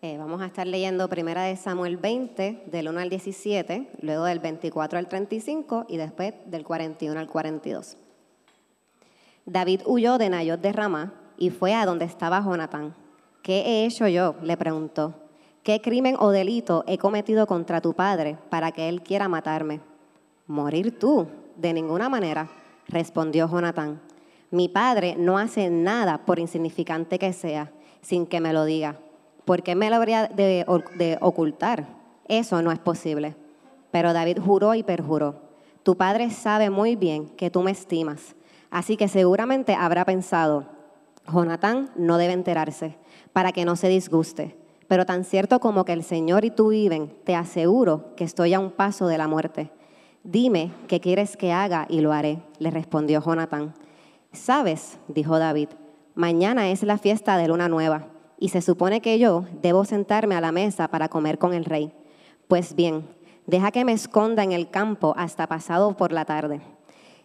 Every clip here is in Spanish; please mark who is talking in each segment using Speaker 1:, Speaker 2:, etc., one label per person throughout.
Speaker 1: Eh, vamos a estar leyendo primera de Samuel 20, del 1 al 17, luego del 24 al 35 y después del 41 al 42. David huyó de Nayot de Ramá y fue a donde estaba Jonatán. ¿Qué he hecho yo? le preguntó. ¿Qué crimen o delito he cometido contra tu padre para que él quiera matarme? Morir tú, de ninguna manera, respondió Jonatán. Mi padre no hace nada por insignificante que sea, sin que me lo diga ¿por qué me lo habría de, ocultar? Eso no es posible. Pero David juró y perjuró. Tu padre sabe muy bien que tú me estimas, así que seguramente habrá pensado, Jonatán no debe enterarse, para que no se disguste. Pero tan cierto como que el Señor y tú viven, te aseguro que estoy a un paso de la muerte. Dime qué quieres que haga y lo haré, le respondió Jonatán. Sabes, dijo David, mañana es la fiesta de luna nueva y se supone que yo debo sentarme a la mesa para comer con el rey. Pues bien, deja que me esconda en el campo hasta pasado por la tarde.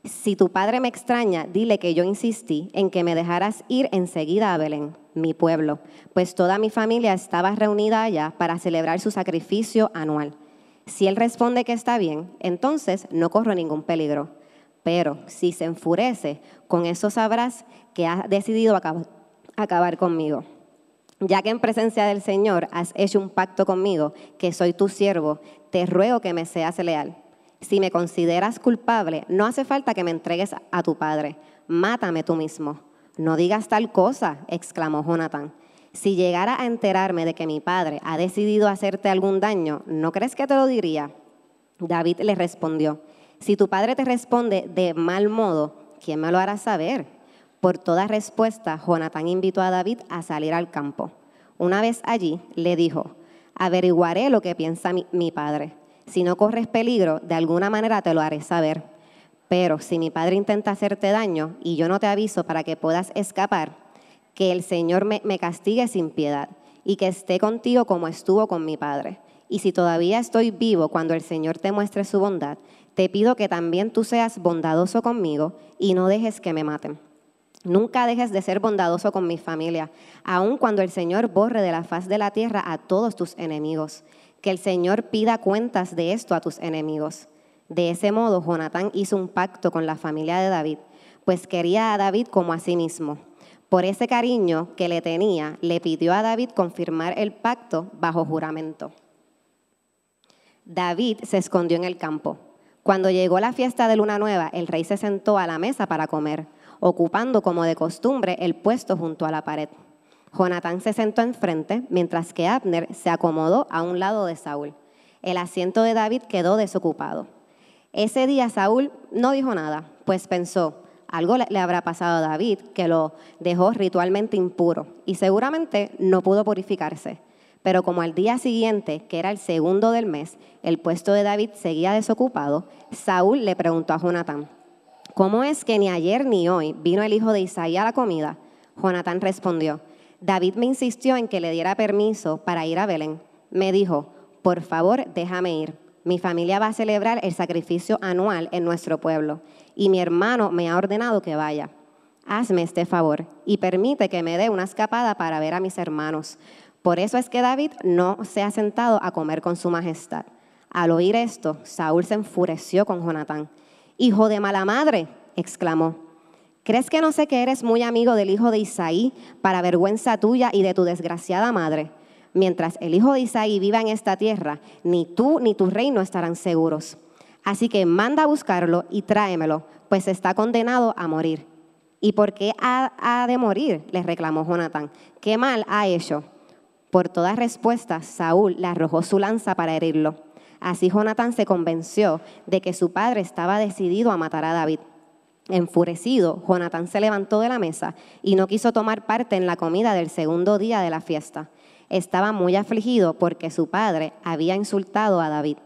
Speaker 1: Si tu padre me extraña, dile que yo insistí en que me dejaras ir enseguida a Belén, mi pueblo, pues toda mi familia estaba reunida allá para celebrar su sacrificio anual. Si él responde que está bien, entonces no corro ningún peligro. Pero si se enfurece, con eso sabrás que ha decidido acabar conmigo ya que en presencia del Señor has hecho un pacto conmigo, que soy tu siervo, te ruego que me seas leal. Si me consideras culpable, no hace falta que me entregues a tu padre. Mátame tú mismo. No digas tal cosa, exclamó Jonathan. Si llegara a enterarme de que mi padre ha decidido hacerte algún daño, ¿no crees que te lo diría? David le respondió, si tu padre te responde de mal modo, ¿quién me lo hará saber? Por toda respuesta, Jonatán invitó a David a salir al campo. Una vez allí, le dijo, averiguaré lo que piensa mi, padre. Si no corres peligro, de alguna manera te lo haré saber. Pero si mi padre intenta hacerte daño y yo no te aviso para que puedas escapar, que el Señor me, me castigue sin piedad y que esté contigo como estuvo con mi padre. Y si todavía estoy vivo cuando el Señor te muestre su bondad, te pido que también tú seas bondadoso conmigo y no dejes que me maten. Nunca dejes de ser bondadoso con mi familia, aun cuando el Señor borre de la faz de la tierra a todos tus enemigos. Que el Señor pida cuentas de esto a tus enemigos. De ese modo, Jonatán hizo un pacto con la familia de David, pues quería a David como a sí mismo. Por ese cariño que le tenía, le pidió a David confirmar el pacto bajo juramento. David se escondió en el campo. Cuando llegó la fiesta de Luna Nueva, el rey se sentó a la mesa para comer ocupando como de costumbre el puesto junto a la pared. Jonatán se sentó enfrente, mientras que Abner se acomodó a un lado de Saúl. El asiento de David quedó desocupado. Ese día Saúl no dijo nada, pues pensó, algo le habrá pasado a David que lo dejó ritualmente impuro y seguramente no pudo purificarse. Pero como al día siguiente, que era el segundo del mes, el puesto de David seguía desocupado, Saúl le preguntó a Jonatán, ¿cómo es que ni ayer ni hoy vino el hijo de Isaí a la comida? Jonatán respondió, David me insistió en que le diera permiso para ir a Belén. Me dijo, por favor, déjame ir. Mi familia va a celebrar el sacrificio anual en nuestro pueblo y mi hermano me ha ordenado que vaya. Hazme este favor y permite que me dé una escapada para ver a mis hermanos. Por eso es que David no se ha sentado a comer con su majestad. Al oír esto, Saúl se enfureció con Jonatán Hijo de mala madre, exclamó. ¿Crees que no sé que eres muy amigo del hijo de Isaí para vergüenza tuya y de tu desgraciada madre? Mientras el hijo de Isaí viva en esta tierra, ni tú ni tu reino estarán seguros. Así que manda a buscarlo y tráemelo, pues está condenado a morir. ¿Y por qué ha, de morir? le reclamó Jonatán. ¿Qué mal ha hecho? Por toda respuesta, Saúl le arrojó su lanza para herirlo. Así Jonatán se convenció de que su padre estaba decidido a matar a David. Enfurecido, Jonatán se levantó de la mesa y no quiso tomar parte en la comida del segundo día de la fiesta. Estaba muy afligido porque su padre había insultado a David.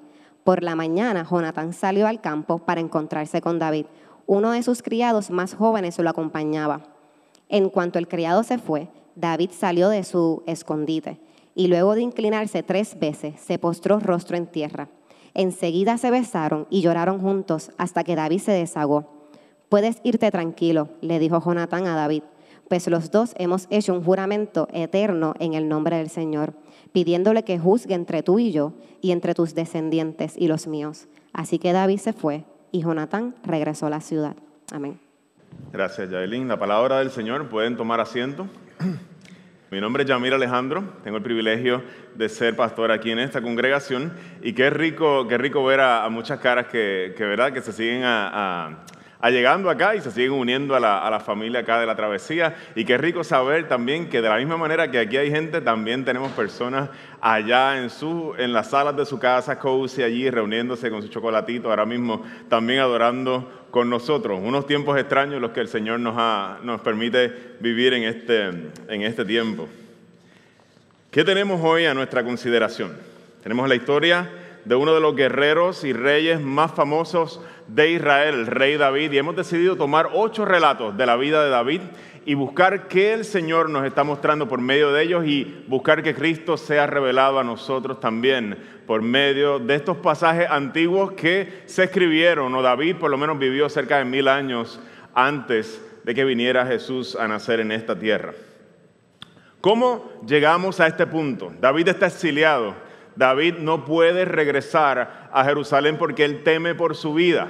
Speaker 1: Por la mañana, Jonatán salió al campo para encontrarse con David uno de sus criados más jóvenes lo acompañaba. En cuanto el criado se fue, David salió de su escondite y luego de inclinarse tres veces se postró rostro en tierra. Enseguida se besaron y lloraron juntos hasta que David se desagó. Puedes irte tranquilo, le dijo Jonatán a David, pues los dos hemos hecho un juramento eterno en el nombre del Señor, pidiéndole que juzgue entre tú y yo y entre tus descendientes y los míos. Así que David se fue y Jonatán regresó a la ciudad. Amén.
Speaker 2: Gracias, Yaelin. La palabra del Señor, pueden tomar asiento. Mi nombre es Yamir Alejandro, tengo el privilegio de ser pastor aquí en esta congregación y qué rico, qué rico ver a, muchas caras que, que, ¿verdad? que se siguen a llegando acá y se siguen uniendo a la, familia acá de la travesía. Y qué rico saber también que de la misma manera que aquí hay gente, también tenemos personas allá en, su, en las salas de su casa, cozy, allí reuniéndose con su chocolatito, ahora mismo también adorando con nosotros. Unos tiempos extraños los que el Señor nos, nos permite vivir en este, en este tiempo. ¿Qué tenemos hoy a nuestra consideración? Tenemos la historia de uno de los guerreros y reyes más famosos de Israel, el rey David, y hemos decidido tomar ocho relatos de la vida de David y buscar qué el Señor nos está mostrando por medio de ellos y buscar que Cristo sea revelado a nosotros también por medio de estos pasajes antiguos que se escribieron, o David por lo menos vivió cerca de mil años antes de que viniera Jesús a nacer en esta tierra. ¿Cómo llegamos a este punto? David está exiliado David no puede regresar a Jerusalén porque él teme por su vida.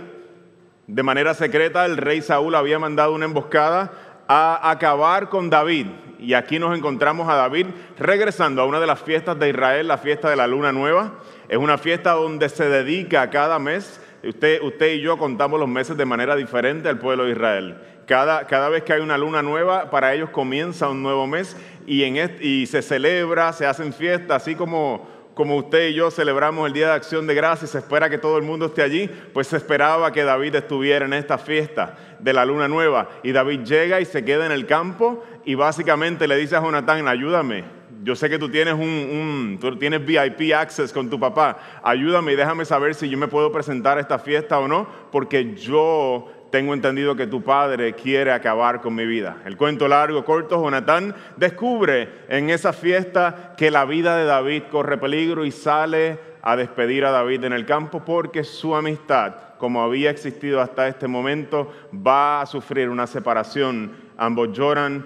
Speaker 2: De manera secreta, el rey Saúl había mandado una emboscada a acabar con David. Y aquí nos encontramos a David regresando a una de las fiestas de Israel, la fiesta de la luna nueva. Es una fiesta donde se dedica cada mes. Usted, y yo contamos los meses de manera diferente al pueblo de Israel. Cada, vez que hay una luna nueva, para ellos comienza un nuevo mes y, y se celebra, se hacen fiestas, así como, como usted y yo celebramos el Día de Acción de Gracias, se espera que todo el mundo esté allí, pues se esperaba que David estuviera en esta fiesta de la luna nueva. Y David llega y se queda en el campo y básicamente le dice a Jonatán, ayúdame. Yo sé que tú tienes, un, tú tienes VIP access con tu papá. Ayúdame y déjame saber si yo me puedo presentar a esta fiesta o no, porque yo tengo entendido que tu padre quiere acabar con mi vida. El cuento largo, corto, Jonatán descubre en esa fiesta que la vida de David corre peligro y sale a despedir a David en el campo porque su amistad, como había existido hasta este momento, va a sufrir una separación. Ambos lloran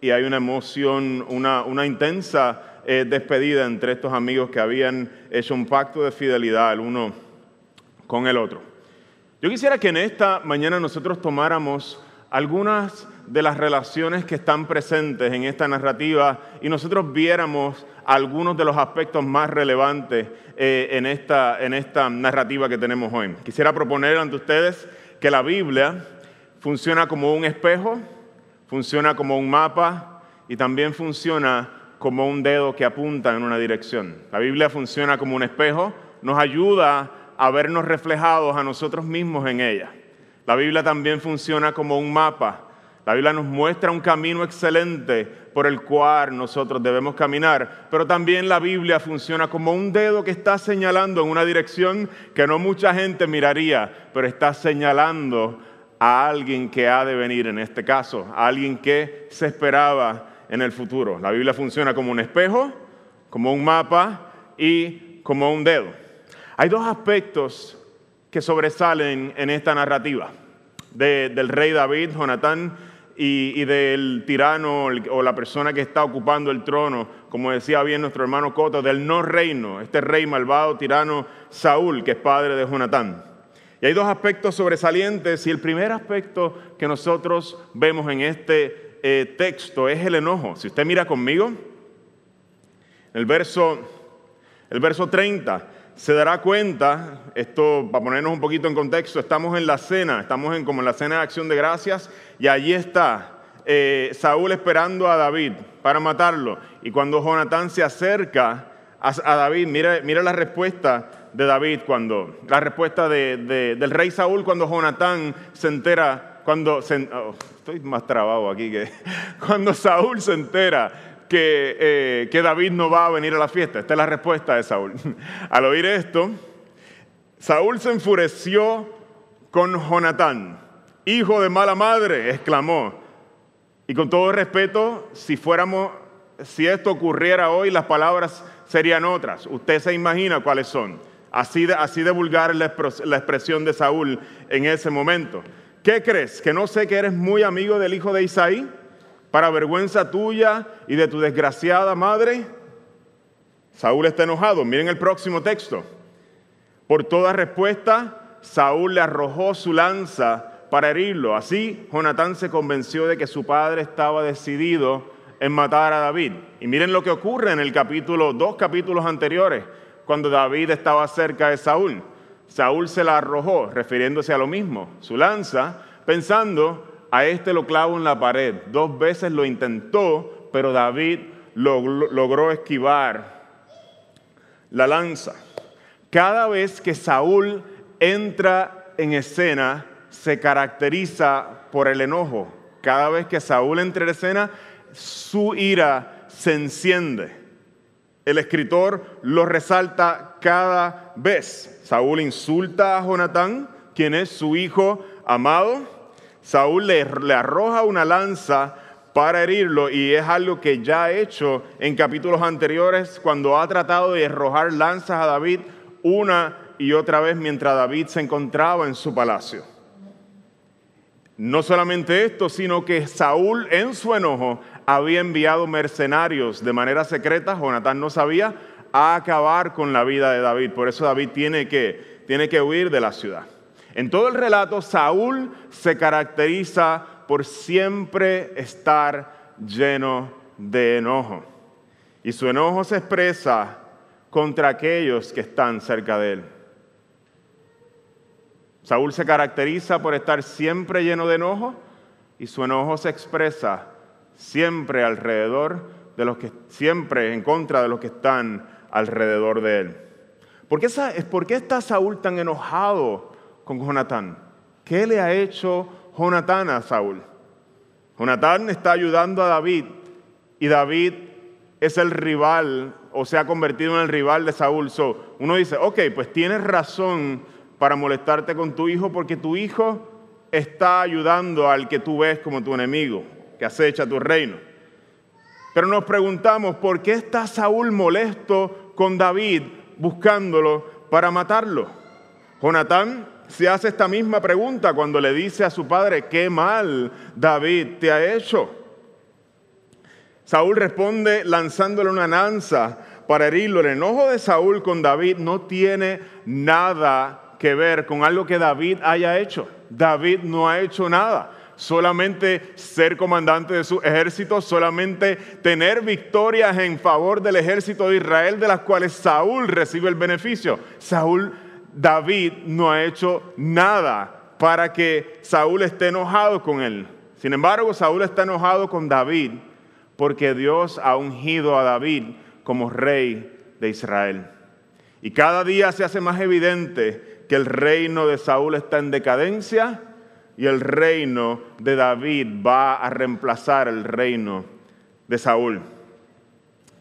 Speaker 2: y hay una emoción, una, intensa eh, despedida entre estos amigos que habían hecho un pacto de fidelidad el uno con el otro. Yo quisiera que en esta mañana nosotros tomáramos algunas de las relaciones que están presentes en esta narrativa y nosotros viéramos algunos de los aspectos más relevantes eh, en, esta, en esta narrativa que tenemos hoy. Quisiera proponer ante ustedes que la Biblia funciona como un espejo, funciona como un mapa y también funciona como un dedo que apunta en una dirección. La Biblia funciona como un espejo, nos ayuda a vernos reflejados a nosotros mismos en ella. La Biblia también funciona como un mapa. La Biblia nos muestra un camino excelente por el cual nosotros debemos caminar, pero también la Biblia funciona como un dedo que está señalando en una dirección que no mucha gente miraría, pero está señalando a alguien que ha de venir en este caso, a alguien que se esperaba en el futuro. La Biblia funciona como un espejo, como un mapa y como un dedo. Hay dos aspectos que sobresalen en esta narrativa del rey David, Jonatán, y, del tirano o la persona que está ocupando el trono, como decía bien nuestro hermano Coto, del no reino, este rey malvado, tirano Saúl, que es padre de Jonatán. Y hay dos aspectos sobresalientes y el primer aspecto que nosotros vemos en este eh, texto es el enojo. Si usted mira conmigo, el verso, el verso 30 se dará cuenta, esto para ponernos un poquito en contexto, estamos en la cena, estamos en, como en la cena de acción de gracias y allí está eh, Saúl esperando a David para matarlo. Y cuando Jonatán se acerca a, David, mira, mira, la respuesta de David cuando, la respuesta del rey Saúl cuando Jonatán se entera, cuando, oh, estoy más trabado aquí que, cuando Saúl se entera que, eh, que David no va a venir a la fiesta. Esta es la respuesta de Saúl. Al oír esto, Saúl se enfureció con Jonatán, hijo de mala madre, exclamó. Y con todo respeto, si fuéramos, si esto ocurriera hoy, las palabras serían otras. Usted se imagina cuáles son. Así de, así de vulgar la expresión de Saúl en ese momento. ¿Qué crees? ¿Que no sé que eres muy amigo del hijo de Isaí? Para vergüenza tuya y de tu desgraciada madre. Saúl está enojado. Miren el próximo texto. Por toda respuesta, Saúl le arrojó su lanza para herirlo. Así, Jonatán se convenció de que su padre estaba decidido en matar a David. Y miren lo que ocurre en el capítulo, dos capítulos anteriores, cuando David estaba cerca de Saúl. Saúl se la arrojó, refiriéndose a lo mismo, su lanza, pensando, a este lo clavo en la pared. Dos veces lo intentó, pero David logró esquivar la lanza. Cada vez que Saúl entra en escena, se caracteriza por el enojo. Cada vez que Saúl entra en escena, su ira se enciende. El escritor lo resalta cada vez. Saúl insulta a Jonatán, quien es su hijo amado. Saúl le, arroja una lanza para herirlo y es algo que ya ha hecho en capítulos anteriores cuando ha tratado de arrojar lanzas a David una y otra vez mientras David se encontraba en su palacio. No solamente esto, sino que Saúl en su enojo había enviado mercenarios de manera secreta, Jonatán no sabía, a acabar con la vida de David. Por eso David tiene que, tiene que huir de la ciudad. En todo el relato, Saúl se caracteriza por siempre estar lleno de enojo. Y su enojo se expresa contra aquellos que están cerca de él. Saúl se caracteriza por estar siempre lleno de enojo y su enojo se expresa siempre alrededor de los que, siempre en contra de los que están alrededor de él. ¿Por qué, ¿Por qué está Saúl tan enojado con Jonatán? ¿Qué le ha hecho Jonatán a Saúl? Jonatán está ayudando a David y David es el rival o se ha convertido en el rival de Saúl. uno dice, ok, pues tienes razón para molestarte con tu hijo porque tu hijo está ayudando al que tú ves como tu enemigo, que acecha tu reino. Pero nos preguntamos, ¿por qué está Saúl molesto con David buscándolo para matarlo? Jonatán se hace esta misma pregunta cuando le dice a su padre, ¿qué mal David te ha hecho? Saúl responde lanzándole una lanza para herirlo. El enojo de Saúl con David no tiene nada que ver con algo que David haya hecho. David no ha hecho nada. Solamente ser comandante de su ejército, solamente tener victorias en favor del ejército de Israel de las cuales Saúl recibe el beneficio. Saúl, David no ha hecho nada para que Saúl esté enojado con él. Sin embargo, Saúl está enojado con David porque Dios ha ungido a David como rey de Israel. Y cada día se hace más evidente que el reino de Saúl está en decadencia y el reino de David va a reemplazar el reino de Saúl.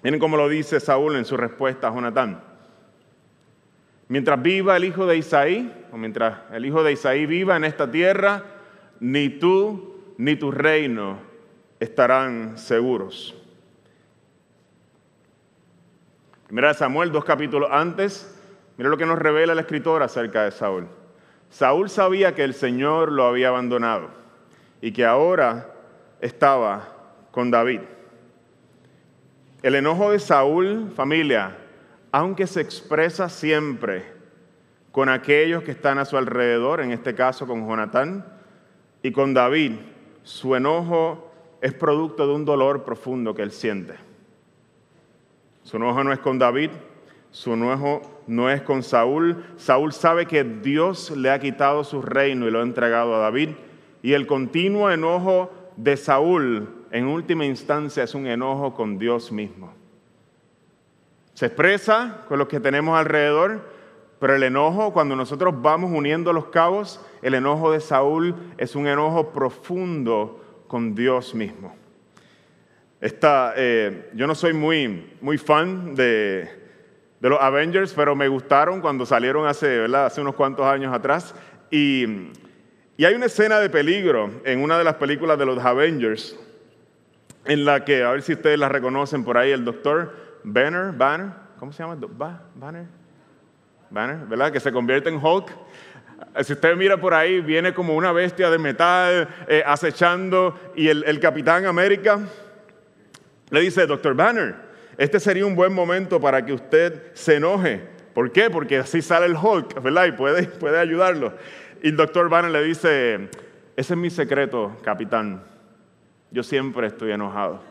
Speaker 2: Miren cómo lo dice Saúl en su respuesta a Jonatán. Mientras viva el hijo de Isaí, o mientras el hijo de Isaí viva en esta tierra, ni tú ni tu reino estarán seguros. Mira Samuel, dos capítulos antes, Mira lo que nos revela el escritor acerca de Saúl. Saúl sabía que el Señor lo había abandonado y que ahora estaba con David. El enojo de Saúl, familia, aunque se expresa siempre con aquellos que están a su alrededor, en este caso con Jonatán y con David, su enojo es producto de un dolor profundo que él siente. Su enojo no es con David, Su enojo no es con Saúl. Saúl sabe que Dios le ha quitado su reino y lo ha entregado a David. Y el continuo enojo de Saúl, en última instancia, es un enojo con Dios mismo. Se expresa con lo que tenemos alrededor, pero el enojo, cuando nosotros vamos uniendo los cabos, el enojo de Saúl es un enojo profundo con Dios mismo. Eh, yo no soy muy, muy fan de, de, los Avengers, pero me gustaron cuando salieron hace, hace unos cuantos años atrás. Y, y hay una escena de peligro en una de las películas de los Avengers, en la que, a ver si ustedes la reconocen por ahí, el doctor Banner, Banner, ¿cómo se llama? Banner, Banner, ¿verdad? Que se convierte en Hulk. Si usted mira por ahí, viene como una bestia de metal eh, acechando y el, el, Capitán América le dice, Doctor Banner, este sería un buen momento para que usted se enoje. ¿Por qué? Porque así sale el Hulk, ¿verdad? Y puede, puede ayudarlo. Y el Doctor Banner le dice, ese es mi secreto, Capitán. Yo siempre estoy enojado.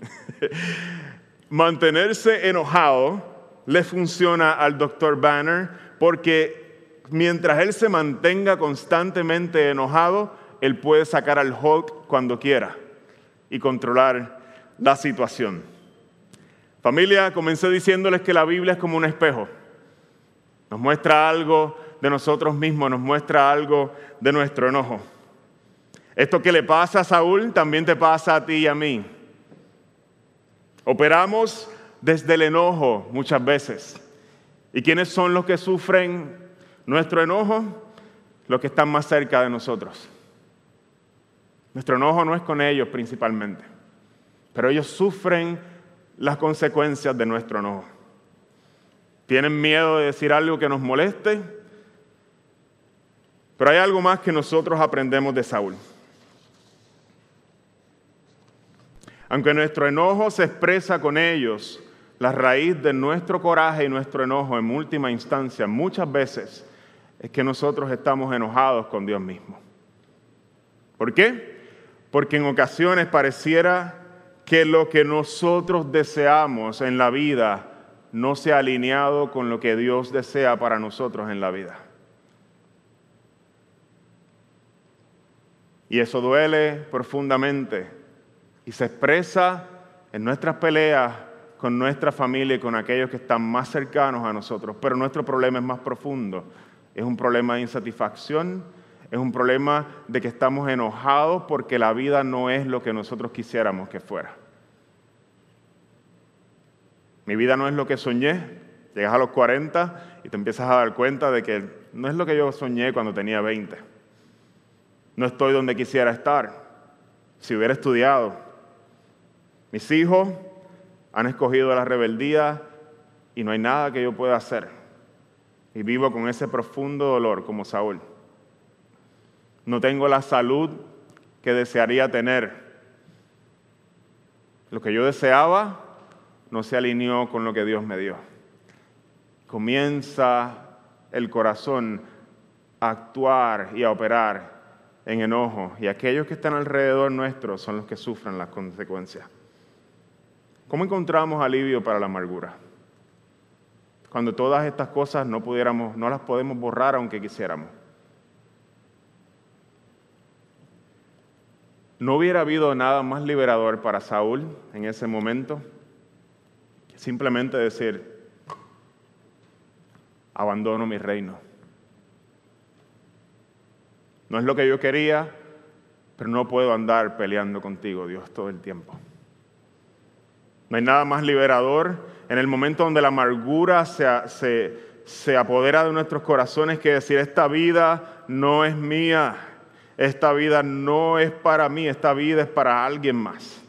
Speaker 2: mantenerse enojado le funciona al doctor Banner porque mientras él se mantenga constantemente enojado, él puede sacar al Hulk cuando quiera y controlar la situación. Familia, comencé diciéndoles que la Biblia es como un espejo. Nos muestra algo de nosotros mismos, nos muestra algo de nuestro enojo. Esto que le pasa a Saúl también te pasa a ti y a mí. Operamos desde el enojo muchas veces. ¿Y quiénes son los que sufren nuestro enojo? Los que están más cerca de nosotros. Nuestro enojo no es con ellos principalmente, pero ellos sufren las consecuencias de nuestro enojo. Tienen miedo de decir algo que nos moleste, pero hay algo más que nosotros aprendemos de Saúl. Aunque nuestro enojo se expresa con ellos, la raíz de nuestro coraje y nuestro enojo en última instancia muchas veces es que nosotros estamos enojados con Dios mismo. ¿Por qué? Porque en ocasiones pareciera que lo que nosotros deseamos en la vida no se ha alineado con lo que Dios desea para nosotros en la vida. Y eso duele profundamente y se expresa en nuestras peleas con nuestra familia y con aquellos que están más cercanos a nosotros. Pero nuestro problema es más profundo. Es un problema de insatisfacción, es un problema de que estamos enojados porque la vida no es lo que nosotros quisiéramos que fuera. Mi vida no es lo que soñé. Llegas a los 40 y te empiezas a dar cuenta de que no es lo que yo soñé cuando tenía 20. No estoy donde quisiera estar. Si hubiera estudiado, mis hijos han escogido la rebeldía y no hay nada que yo pueda hacer. Y vivo con ese profundo dolor como Saúl. No tengo la salud que desearía tener. Lo que yo deseaba no se alineó con lo que Dios me dio. Comienza el corazón a actuar y a operar en enojo y aquellos que están alrededor nuestro son los que sufren las consecuencias. ¿Cómo encontramos alivio para la amargura? Cuando todas estas cosas no pudiéramos, no las podemos borrar aunque quisiéramos. No hubiera habido nada más liberador para Saúl en ese momento que simplemente decir, abandono mi reino. No es lo que yo quería, pero no puedo andar peleando contigo, Dios, todo el tiempo. No hay nada más liberador. En el momento donde la amargura se, se, apodera de nuestros corazones que decir, esta vida no es mía, esta vida no es para mí, esta vida es para alguien más,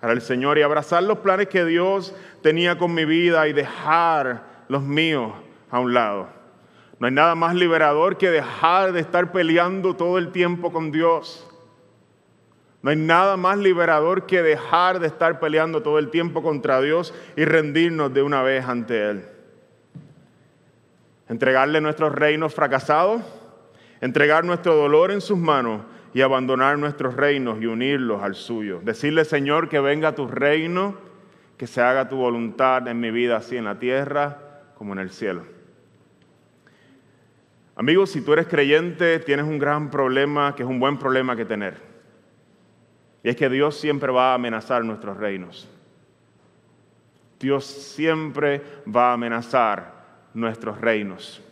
Speaker 2: para el Señor, y abrazar los planes que Dios tenía con mi vida y dejar los míos a un lado. No hay nada más liberador que dejar de estar peleando todo el tiempo con Dios no hay nada más liberador que dejar de estar peleando todo el tiempo contra Dios y rendirnos de una vez ante Él. Entregarle nuestros reinos fracasados, entregar nuestro dolor en sus manos y abandonar nuestros reinos y unirlos al suyo. Decirle, Señor, que venga tu reino, que se haga tu voluntad en mi vida, así en la tierra como en el cielo. Amigos, si tú eres creyente, tienes un gran problema, que es un buen problema que tener. Y es que Dios siempre va a amenazar nuestros reinos. Dios siempre va a amenazar nuestros reinos.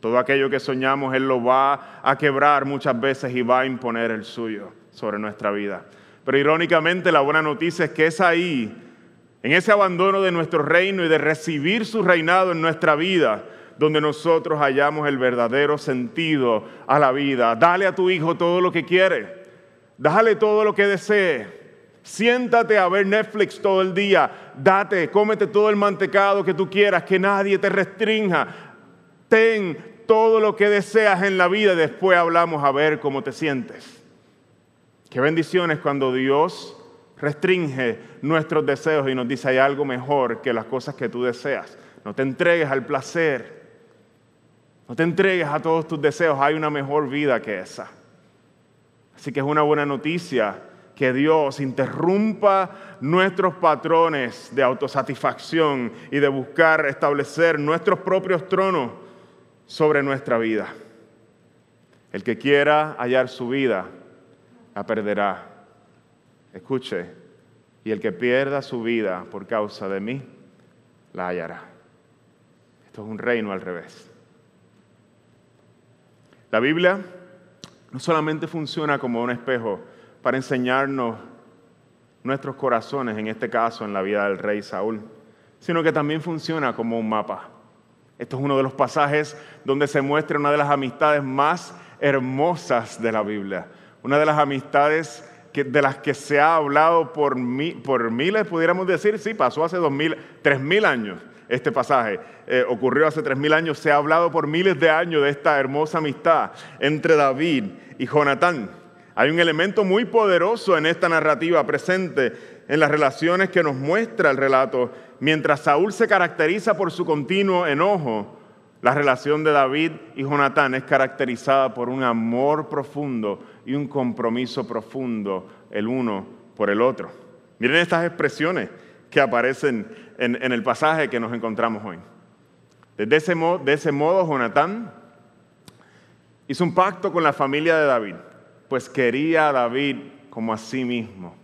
Speaker 2: Todo aquello que soñamos, Él lo va a quebrar muchas veces y va a imponer el suyo sobre nuestra vida. Pero irónicamente la buena noticia es que es ahí, en ese abandono de nuestro reino y de recibir su reinado en nuestra vida, donde nosotros hallamos el verdadero sentido a la vida. Dale a tu hijo todo lo que quiere, dale todo lo que desee. Siéntate a ver Netflix todo el día, date, cómete todo el mantecado que tú quieras, que nadie te restrinja. Ten todo lo que deseas en la vida después hablamos a ver cómo te sientes. Qué bendiciones cuando Dios restringe nuestros deseos y nos dice hay algo mejor que las cosas que tú deseas. No te entregues al placer. No te entregues a todos tus deseos. Hay una mejor vida que esa. Así que es una buena noticia que Dios interrumpa nuestros patrones de autosatisfacción y de buscar establecer nuestros propios tronos sobre nuestra vida. El que quiera hallar su vida, la perderá. Escuche, y el que pierda su vida por causa de mí, la hallará. Esto es un reino al revés. La Biblia no solamente funciona como un espejo para enseñarnos nuestros corazones, en este caso en la vida del rey Saúl, sino que también funciona como un mapa esto es uno de los pasajes donde se muestra una de las amistades más hermosas de la Biblia. Una de las amistades de las que se ha hablado por, por miles, pudiéramos decir, sí, pasó hace dos mil, tres mil años este pasaje. Eh, ocurrió hace tres mil años, se ha hablado por miles de años de esta hermosa amistad entre David y Jonatán. Hay un elemento muy poderoso en esta narrativa presente en las relaciones que nos muestra el relato mientras Saúl se caracteriza por su continuo enojo, la relación de David y Jonatán es caracterizada por un amor profundo y un compromiso profundo el uno por el otro. Miren estas expresiones que aparecen en, el pasaje que nos encontramos hoy. De ese, modo, de ese Jonatán hizo un pacto con la familia de David, pues quería a David como a sí mismo.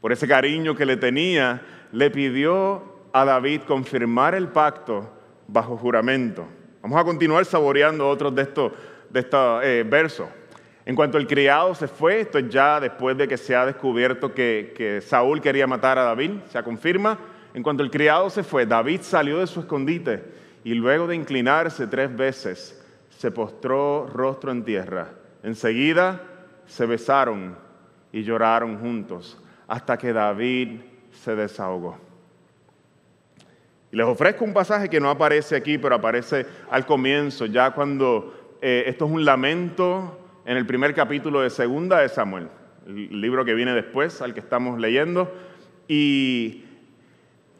Speaker 2: Por ese cariño que le tenía, le pidió a David confirmar el pacto bajo juramento. Vamos a continuar saboreando otros de estos, de estos eh, versos. En cuanto el criado se fue, esto es ya después de que se ha descubierto que, que Saúl quería matar a David, se confirma. En cuanto el criado se fue, David salió de su escondite y luego de inclinarse tres veces, se postró rostro en tierra. Enseguida se besaron y lloraron juntos hasta que David se desahogó. Y les ofrezco un pasaje que no aparece aquí, pero aparece al comienzo, ya cuando eh, esto es un lamento en el primer capítulo de Segunda de Samuel, el libro que viene después, al que estamos leyendo. Y,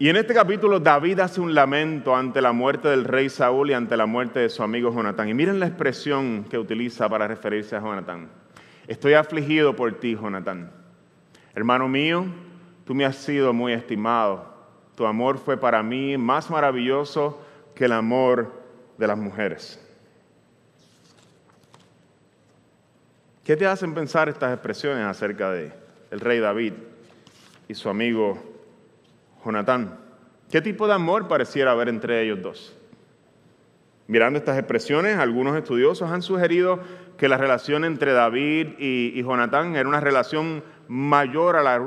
Speaker 2: y en este capítulo David hace un lamento ante la muerte del rey Saúl y ante la muerte de su amigo Jonatán. Y miren la expresión que utiliza para referirse a Jonatán. Estoy afligido por ti, Jonatán. Hermano mío, tú me has sido muy estimado tu amor fue para mí más maravilloso que el amor de las mujeres. ¿Qué te hacen pensar estas expresiones acerca de el rey David y su amigo Jonatán? ¿Qué tipo de amor pareciera haber entre ellos dos? Mirando estas expresiones, algunos estudiosos han sugerido que la relación entre David y, y Jonatán era una relación mayor a la,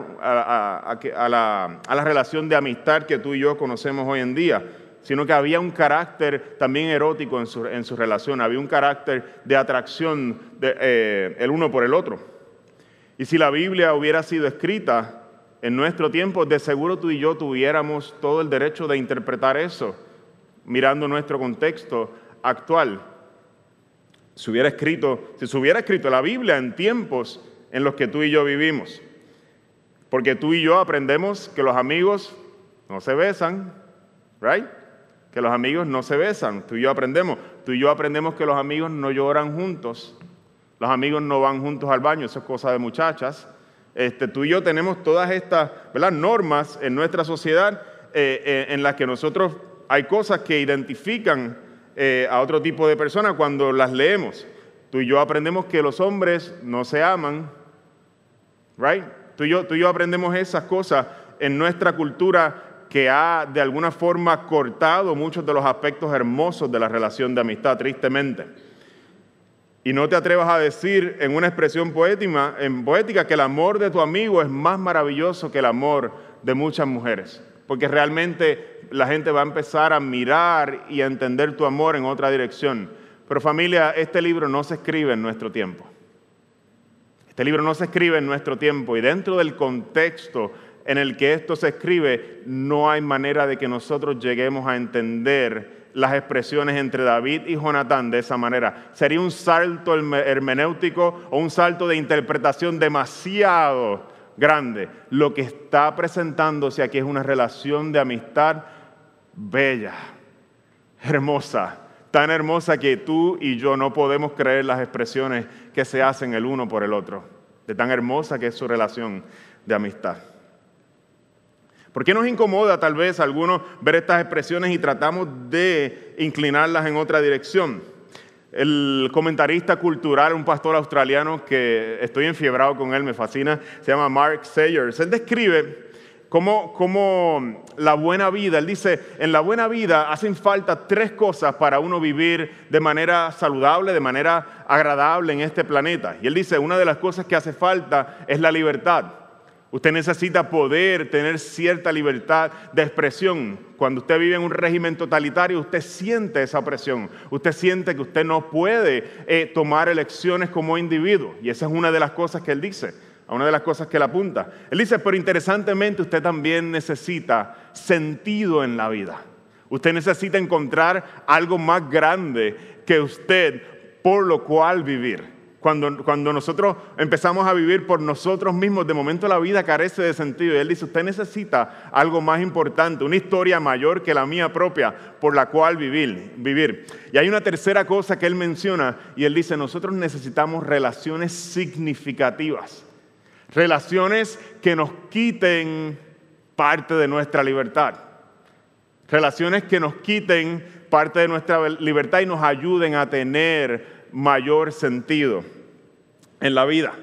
Speaker 2: relación de amistad que tú y yo conocemos hoy en día, sino que había un carácter también erótico en su, relación, había un carácter de atracción eh, el uno por el otro. Y si la Biblia hubiera sido escrita en nuestro tiempo, de seguro tú y yo tuviéramos todo el derecho de interpretar eso, mirando nuestro contexto actual. Si hubiera escrito, si se hubiera escrito la Biblia en tiempos en los que tú y yo vivimos. Porque tú y yo aprendemos que los amigos no se besan, ¿right? Que los amigos no se besan. Tú y yo aprendemos. Tú y yo aprendemos que los amigos no lloran juntos. Los amigos no van juntos al baño, eso es cosa de muchachas. Este, tú y yo tenemos todas estas normas en nuestra sociedad eh, eh, en las que nosotros hay cosas que identifican eh, a otro tipo de personas cuando las leemos. Tú y yo aprendemos que los hombres no se aman, right? Tú y yo, tú y yo aprendemos esas cosas en nuestra cultura que ha de alguna forma cortado muchos de los aspectos hermosos de la relación de amistad, tristemente. Y no te atrevas a decir en una expresión poética, en poética que el amor de tu amigo es más maravilloso que el amor de muchas mujeres. Porque realmente la gente va a empezar a mirar y a entender tu amor en otra dirección. Pero familia, este libro no se escribe en nuestro tiempo. Este libro no se escribe en nuestro tiempo y dentro del contexto en el que esto se escribe, no hay manera de que nosotros lleguemos a entender las expresiones entre David y Jonatán de esa manera. Sería un salto hermenéutico o un salto de interpretación demasiado grande. Lo que está presentándose aquí es una relación de amistad bella, hermosa, tan hermosa que tú y yo no podemos creer las expresiones que se hacen el uno por el otro, de tan hermosa que es su relación de amistad. ¿Por qué nos incomoda tal vez a algunos ver estas expresiones y tratamos de inclinarlas en otra dirección? El comentarista cultural, un pastor australiano que estoy enfiebrado con él, me fascina, se llama Mark Sayers. Él describe cómo, cómo la buena vida, él dice, en la buena vida hacen falta tres cosas para uno vivir de manera saludable, de manera agradable en este planeta. Y él dice, una de las cosas que hace falta es la libertad. Usted necesita poder tener cierta libertad de expresión. Cuando usted vive en un régimen totalitario, usted siente esa presión. Usted siente que usted no puede eh, tomar elecciones como individuo. Y esa es una de las cosas que él dice, una de las cosas que él apunta. Él dice, pero interesantemente usted también necesita sentido en la vida. Usted necesita encontrar algo más grande que usted por lo cual vivir. Cuando, nosotros empezamos a vivir por nosotros mismos, de momento la vida carece de sentido. Y él dice, usted necesita algo más importante, una historia mayor que la mía propia por la cual vivir. vivir. Y hay una tercera cosa que él menciona y él dice, nosotros necesitamos relaciones significativas. Relaciones que nos quiten parte de nuestra libertad. Relaciones que nos quiten parte de nuestra libertad y nos ayuden a tener mayor sentido en la vida.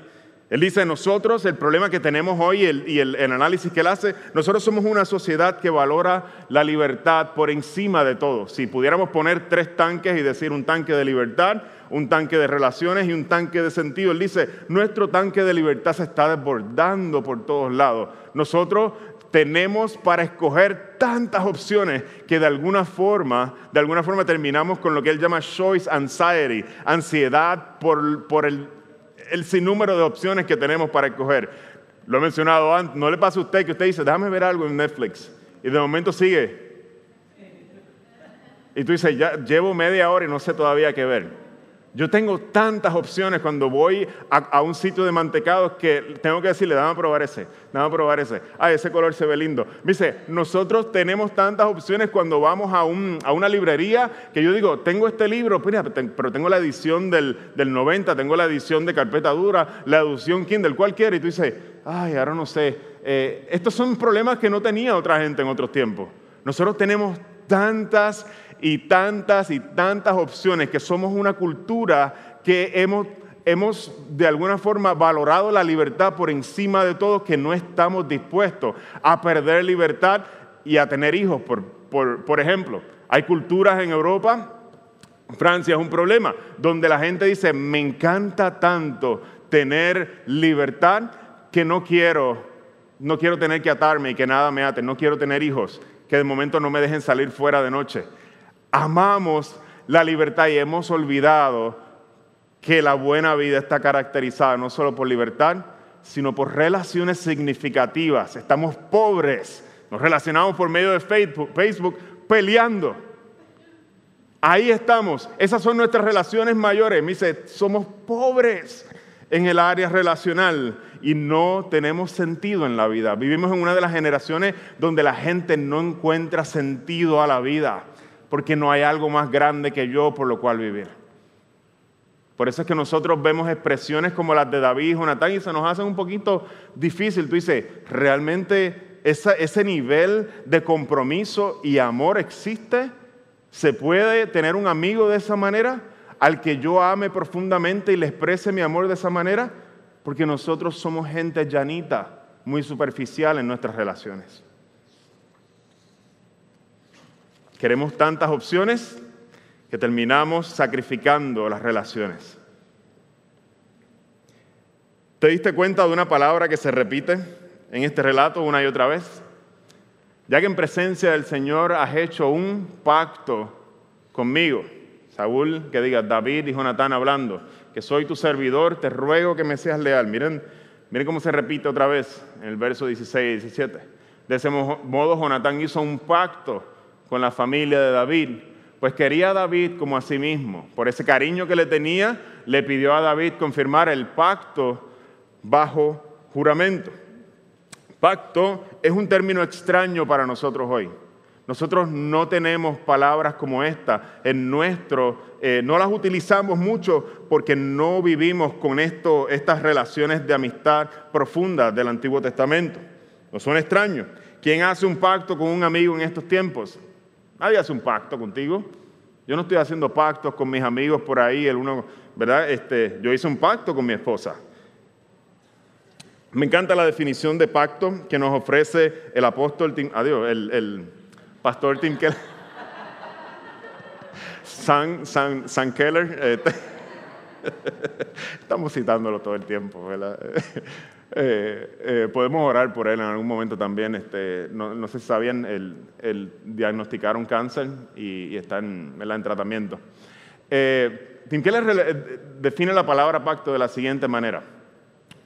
Speaker 2: Él dice, nosotros, el problema que tenemos hoy y el, análisis que él hace, nosotros somos una sociedad que valora la libertad por encima de todo. Si pudiéramos poner tres tanques y decir un tanque de libertad, un tanque de relaciones y un tanque de sentido, él dice, nuestro tanque de libertad se está desbordando por todos lados. Nosotros tenemos para escoger tantas opciones que de alguna forma, de alguna forma terminamos con lo que él llama choice anxiety, ansiedad por, por el, el, sinnúmero de opciones que tenemos para escoger. Lo he mencionado antes, no le pasa a usted que usted dice, déjame ver algo en Netflix, y de momento sigue. Y tú dices, ya llevo media hora y no sé todavía qué ver. Yo tengo tantas opciones cuando voy a, un sitio de mantecados que tengo que decirle, dame a probar ese, dame a probar ese. Ah, ese color se ve lindo. dice, nosotros tenemos tantas opciones cuando vamos a, una librería que yo digo, tengo este libro, pero tengo la edición del, 90, tengo la edición de carpeta dura, la edición Kindle, cualquiera. Y tú dices, ay, ahora no sé. Eh, estos son problemas que no tenía otra gente en otros tiempos. Nosotros tenemos tantas y tantas y tantas opciones, que somos una cultura que hemos, hemos de alguna forma valorado la libertad por encima de todo, que no estamos dispuestos a perder libertad y a tener hijos, por, por, por ejemplo. Hay culturas en Europa, Francia es un problema, donde la gente dice, me encanta tanto tener libertad que no quiero, no quiero tener que atarme y que nada me ate, no quiero tener hijos, que de momento no me dejen salir fuera de noche amamos la libertad y hemos olvidado que la buena vida está caracterizada no solo por libertad, sino por relaciones significativas. Estamos pobres, nos relacionamos por medio de Facebook, peleando. Ahí estamos, esas son nuestras relaciones mayores. Me dice, somos pobres en el área relacional y no tenemos sentido en la vida. Vivimos en una de las generaciones donde la gente no encuentra sentido a la vida porque no hay algo más grande que yo por lo cual vivir. Por eso es que nosotros vemos expresiones como las de David y Jonatán y se nos hace un poquito difícil. Tú dices, ¿realmente ese nivel de compromiso y amor existe? ¿Se puede tener un amigo de esa manera? Al que yo ame profundamente y le exprese mi amor de esa manera? Porque nosotros somos gente llanita, muy superficial en nuestras relaciones. Queremos tantas opciones que terminamos sacrificando las relaciones. ¿Te diste cuenta de una palabra que se repite en este relato una y otra vez? Ya que en presencia del Señor has hecho un pacto conmigo. Saúl, que diga David y Jonatán hablando, que soy tu servidor, te ruego que me seas leal. Miren, miren cómo se repite otra vez en el verso 16 y 17. De ese modo, Jonatán hizo un pacto con la familia de David pues quería a David como a sí mismo. Por ese cariño que le tenía, le pidió a David confirmar el pacto bajo juramento. Pacto es un término extraño para nosotros hoy. Nosotros no tenemos palabras como esta en nuestro, eh, no las utilizamos mucho porque no vivimos con esto, estas relaciones de amistad profundas del Antiguo Testamento. No son extraños. ¿Quién hace un pacto con un amigo en estos tiempos? Nadie hace un pacto contigo. Yo no estoy haciendo pactos con mis amigos por ahí, el uno, ¿verdad? Este, yo hice un pacto con mi esposa. Me encanta la definición de pacto que nos ofrece el apóstol Tim, adiós, el, pastor Tim Keller. San, Keller. Este, estamos citándolo todo el tiempo, ¿verdad? Eh, eh, podemos orar por él en algún momento también. Este, no, sé si sabían, el, diagnosticaron cáncer y, está en, en, tratamiento. Eh, Tim Keller eh, define la palabra pacto de la siguiente manera.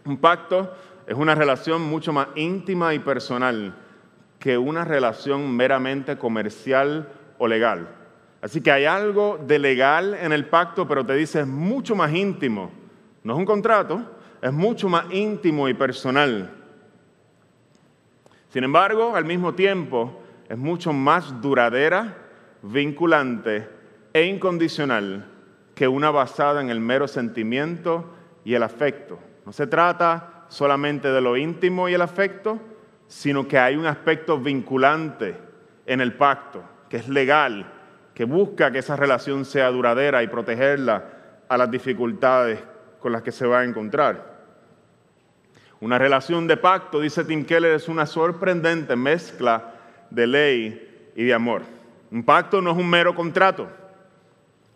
Speaker 2: Un pacto es una relación mucho más íntima y personal que una relación meramente comercial o legal. Así que hay algo de legal en el pacto, pero te dice es mucho más íntimo. No es un contrato, es mucho más íntimo y personal. Sin embargo, al mismo tiempo, es mucho más duradera, vinculante e incondicional que una basada en el mero sentimiento y el afecto. No se trata solamente de lo íntimo y el afecto, sino que hay un aspecto vinculante en el pacto, que es legal, que busca que esa relación sea duradera y protegerla a las dificultades con las que se va a encontrar. Una relación de pacto, dice Tim Keller, es una sorprendente mezcla de ley y de amor. Un pacto no es un mero contrato.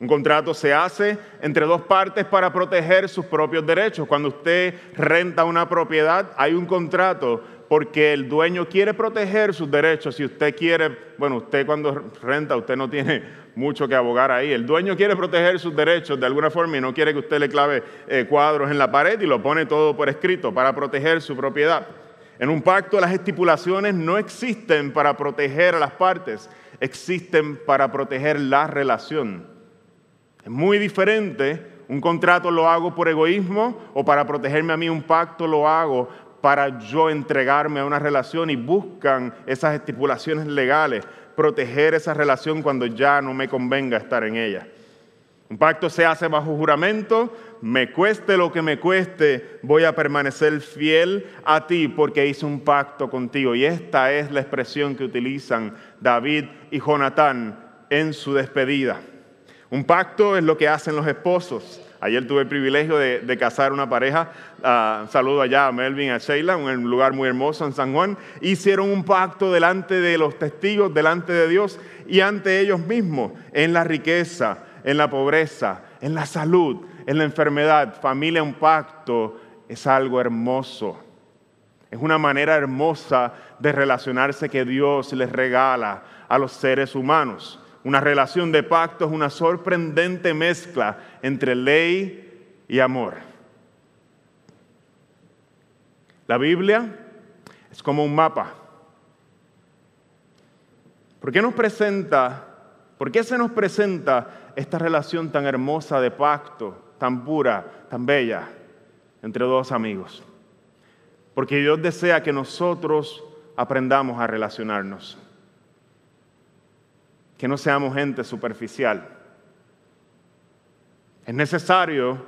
Speaker 2: Un contrato se hace entre dos partes para proteger sus propios derechos. Cuando usted renta una propiedad, hay un contrato porque el dueño quiere proteger sus derechos. Si usted quiere, bueno, usted cuando renta, usted no tiene mucho que abogar ahí. El dueño quiere proteger sus derechos de alguna forma y no quiere que usted le clave eh, cuadros en la pared y lo pone todo por escrito para proteger su propiedad. En un pacto las estipulaciones no existen para proteger a las partes, existen para proteger la relación. Es muy diferente. Un contrato lo hago por egoísmo o para protegerme a mí un pacto lo hago para yo entregarme a una relación y buscan esas estipulaciones legales, proteger esa relación cuando ya no me convenga estar en ella. Un pacto se hace bajo juramento, me cueste lo que me cueste, voy a permanecer fiel a ti porque hice un pacto contigo. Y esta es la expresión que utilizan David y Jonatán en su despedida. Un pacto es lo que hacen los esposos. Ayer tuve el privilegio de, casar una pareja. Ah, saludo allá a Melvin y a Sheila, un lugar muy hermoso en San Juan. Hicieron un pacto delante de los testigos, delante de Dios y ante ellos mismos, en la riqueza, en la pobreza, en la salud, en la enfermedad. Familia, un pacto es algo hermoso. Es una manera hermosa de relacionarse que Dios les regala a los seres humanos. Una relación de pacto es una sorprendente mezcla entre ley y amor. La Biblia es como un mapa. ¿Por qué nos presenta, por qué se nos presenta esta relación tan hermosa de pacto, tan pura, tan bella entre dos amigos? Porque Dios desea que nosotros aprendamos a relacionarnos que no seamos gente superficial. Es necesario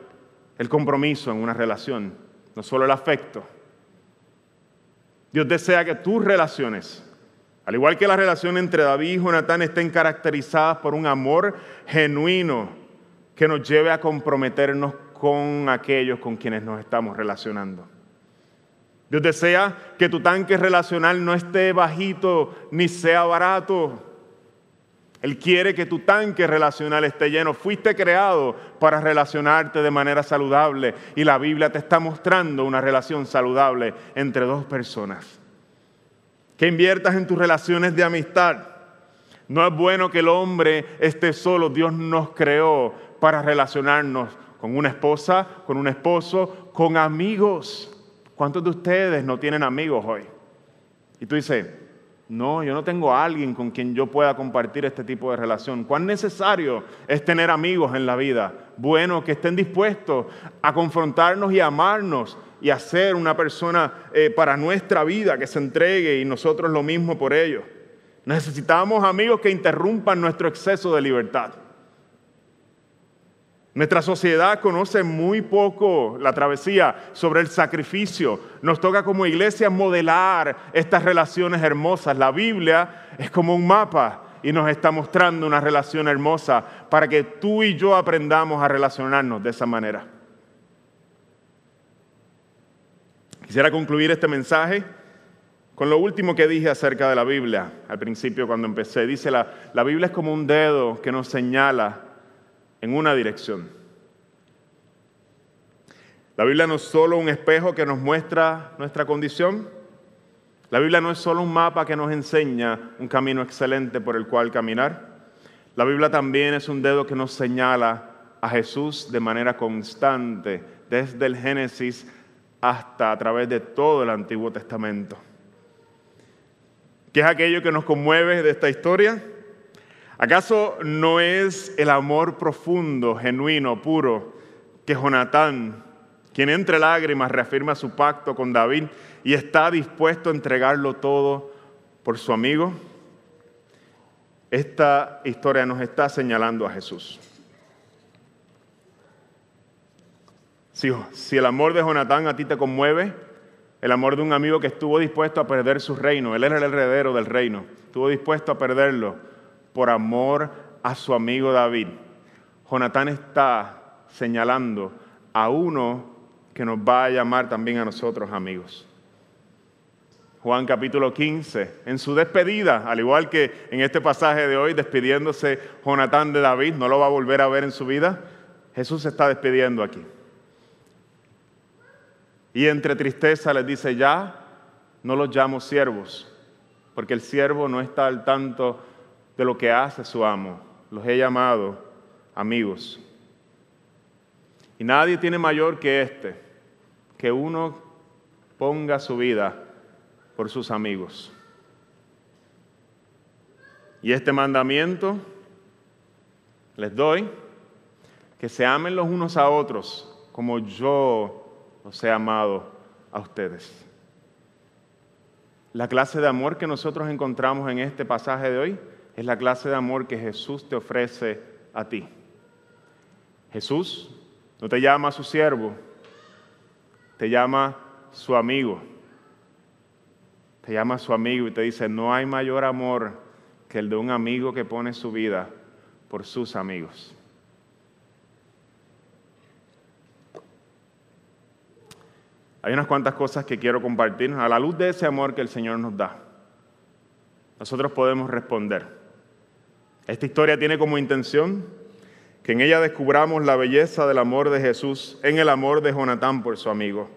Speaker 2: el compromiso en una relación, no solo el afecto. Dios desea que tus relaciones, al igual que la relación entre David y Jonatán, estén caracterizadas por un amor genuino que nos lleve a comprometernos con aquellos con quienes nos estamos relacionando. Dios desea que tu tanque relacional no esté bajito ni sea barato. Él quiere que tu tanque relacional esté lleno. Fuiste creado para relacionarte de manera saludable y la Biblia te está mostrando una relación saludable entre dos personas. Que inviertas en tus relaciones de amistad. No es bueno que el hombre esté solo. Dios nos creó para relacionarnos con una esposa, con un esposo, con amigos. ¿Cuántos de ustedes no tienen amigos hoy? Y tú dices, no, yo no tengo a alguien con quien yo pueda compartir este tipo de relación. ¿Cuán necesario es tener amigos en la vida? Bueno, que estén dispuestos a confrontarnos y amarnos y a ser una persona eh, para nuestra vida que se entregue y nosotros lo mismo por ellos. Necesitamos amigos que interrumpan nuestro exceso de libertad. Nuestra sociedad conoce muy poco la travesía sobre el sacrificio. Nos toca como iglesia modelar estas relaciones hermosas. La Biblia es como un mapa y nos está mostrando una relación hermosa para que tú y yo aprendamos a relacionarnos de esa manera. Quisiera concluir este mensaje con lo último que dije acerca de la Biblia al principio cuando empecé. Dice, la, la Biblia es como un dedo que nos señala en una dirección. La Biblia no es solo un espejo que nos muestra nuestra condición. La Biblia no es solo un mapa que nos enseña un camino excelente por el cual caminar. La Biblia también es un dedo que nos señala a Jesús de manera constante, desde el Génesis hasta a través de todo el Antiguo Testamento. ¿Qué es aquello que nos conmueve de esta historia? ¿Acaso no es el amor profundo, genuino, puro, que Jonatán, quien entre lágrimas reafirma su pacto con David y está dispuesto a entregarlo todo por su amigo? Esta historia nos está señalando a Jesús. Si, el amor de Jonatán a ti te conmueve, el amor de un amigo que estuvo dispuesto a perder su reino, él era el heredero del reino, estuvo dispuesto a perderlo por amor a su amigo David. Jonatán está señalando a uno que nos va a llamar también a nosotros amigos. Juan capítulo 15, en su despedida, al igual que en este pasaje de hoy, despidiéndose Jonatán de David, no lo va a volver a ver en su vida, Jesús se está despidiendo aquí. Y entre tristeza les dice, ya no los llamo siervos, porque el siervo no está al tanto de lo que hace su amo. Los he llamado amigos. Y nadie tiene mayor que este, que uno ponga su vida por sus amigos. Y este mandamiento les doy, que se amen los unos a otros como yo los he amado a ustedes. La clase de amor que nosotros encontramos en este pasaje de hoy es la clase de amor que Jesús te ofrece a ti. Jesús no te llama su siervo, te llama su amigo. Te llama su amigo y te dice, no hay mayor amor que el de un amigo que pone su vida por sus amigos. Hay unas cuantas cosas que quiero compartir. A la luz de ese amor que el Señor nos da, nosotros podemos responder. Esta historia tiene como intención que en ella descubramos la belleza del amor de Jesús en el amor de Jonatán por su amigo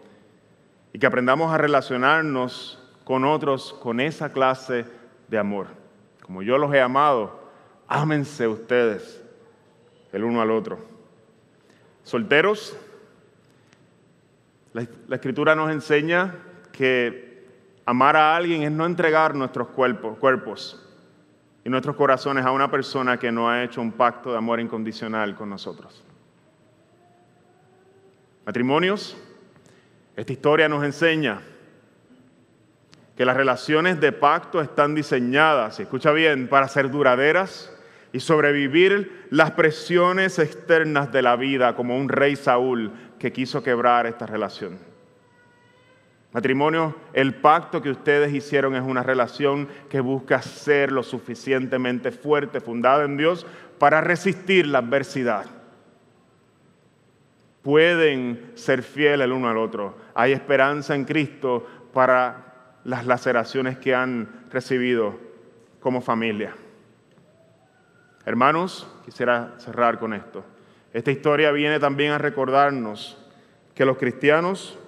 Speaker 2: y que aprendamos a relacionarnos con otros con esa clase de amor. Como yo los he amado, ámense ustedes el uno al otro. Solteros, la, la escritura nos enseña que amar a alguien es no entregar nuestros cuerpos, y nuestros corazones a una persona que no ha hecho un pacto de amor incondicional con nosotros. Matrimonios, esta historia nos enseña que las relaciones de pacto están diseñadas, y escucha bien, para ser duraderas, y sobrevivir las presiones externas de la vida como un rey Saúl que quiso quebrar esta relación. Matrimonio, el pacto que ustedes hicieron es una relación que busca ser lo suficientemente fuerte, fundada en Dios, para resistir la adversidad. Pueden ser fieles el uno al otro. Hay esperanza en Cristo para las laceraciones que han recibido como familia. Hermanos, quisiera cerrar con esto. Esta historia viene también a recordarnos que los cristianos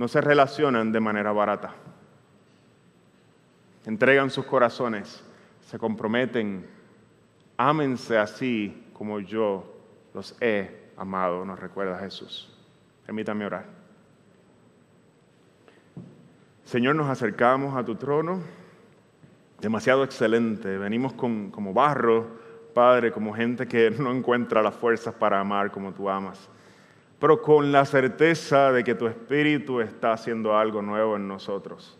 Speaker 2: no se relacionan de manera barata. Entregan sus corazones, se comprometen, ámense así como yo los he amado, nos recuerda Jesús. Permítame orar. Señor, nos acercamos a tu trono, demasiado excelente. Venimos con, como barro, Padre, como gente que no encuentra las fuerzas para amar como tú amas pero con la certeza de que tu Espíritu está haciendo algo nuevo en nosotros,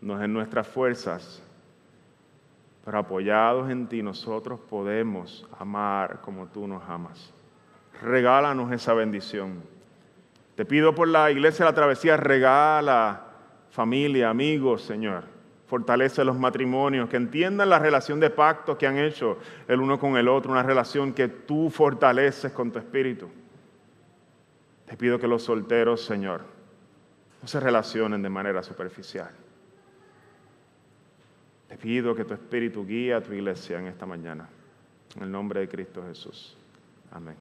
Speaker 2: no en nuestras fuerzas, pero apoyados en ti nosotros podemos amar como tú nos amas. Regálanos esa bendición. Te pido por la iglesia de la travesía, regala familia, amigos, Señor. Fortalece los matrimonios, que entiendan la relación de pacto que han hecho el uno con el otro, una relación que tú fortaleces con tu espíritu. Te pido que los solteros, Señor, no se relacionen de manera superficial. Te pido que tu Espíritu guíe a tu iglesia en esta mañana. En el nombre de Cristo Jesús. Amén.